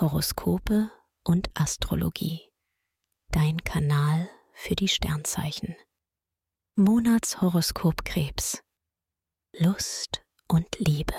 Horoskope und Astrologie. Dein Kanal für die Sternzeichen. Monatshoroskop Krebs. Lust und Liebe.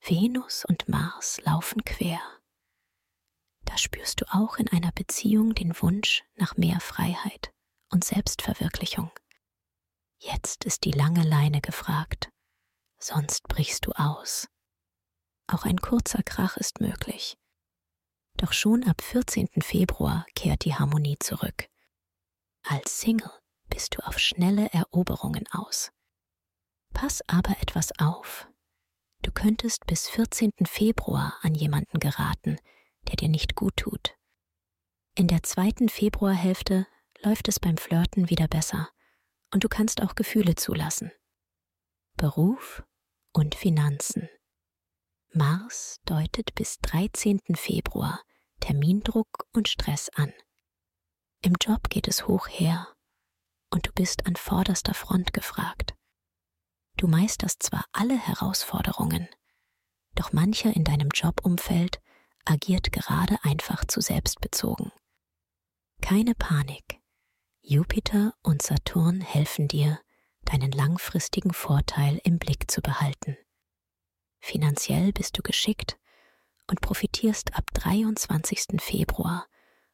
Venus und Mars laufen quer. Da spürst du auch in einer Beziehung den Wunsch nach mehr Freiheit und Selbstverwirklichung. Jetzt ist die lange Leine gefragt, sonst brichst du aus. Auch ein kurzer Krach ist möglich. Doch schon ab 14. Februar kehrt die Harmonie zurück. Als Single bist du auf schnelle Eroberungen aus. Pass aber etwas auf. Du könntest bis 14. Februar an jemanden geraten, der dir nicht gut tut. In der zweiten Februarhälfte läuft es beim Flirten wieder besser und du kannst auch Gefühle zulassen. Beruf und Finanzen. Mars deutet bis 13. Februar Termindruck und Stress an. Im Job geht es hoch her und du bist an vorderster Front gefragt. Du meisterst zwar alle Herausforderungen, doch mancher in deinem Jobumfeld agiert gerade einfach zu selbstbezogen. Keine Panik. Jupiter und Saturn helfen dir, deinen langfristigen Vorteil im Blick zu behalten. Finanziell bist du geschickt und profitierst ab 23. Februar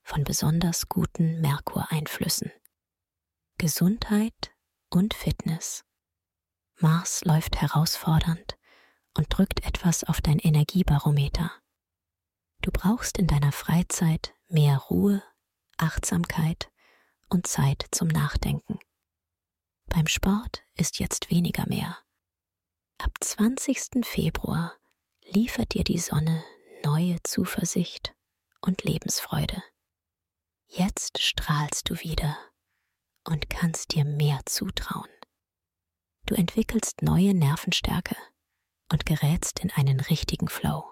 von besonders guten Merkureinflüssen. Gesundheit und Fitness. Mars läuft herausfordernd und drückt etwas auf dein Energiebarometer. Du brauchst in deiner Freizeit mehr Ruhe, Achtsamkeit und Zeit zum Nachdenken. Beim Sport ist jetzt weniger mehr. Ab 20. Februar liefert dir die Sonne neue Zuversicht und Lebensfreude. Jetzt strahlst du wieder und kannst dir mehr zutrauen. Du entwickelst neue Nervenstärke und gerätst in einen richtigen Flow.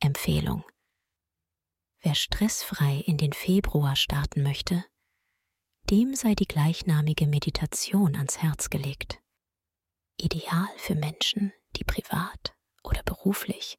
Empfehlung. Wer stressfrei in den Februar starten möchte, dem sei die gleichnamige Meditation ans Herz gelegt ideal für Menschen, die privat oder beruflich